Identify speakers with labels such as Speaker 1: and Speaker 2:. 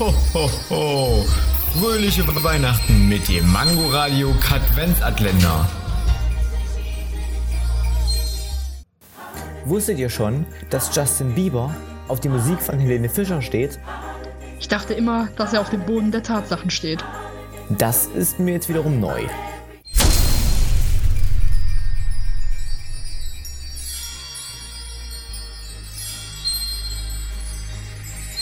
Speaker 1: Ho, ho, ho. Fröhliche Weihnachten mit dem Mangoradio Katwenzatländer.
Speaker 2: Wusstet ihr schon, dass Justin Bieber auf die Musik von Helene Fischer steht?
Speaker 3: Ich dachte immer, dass er auf dem Boden der Tatsachen steht.
Speaker 2: Das ist mir jetzt wiederum neu.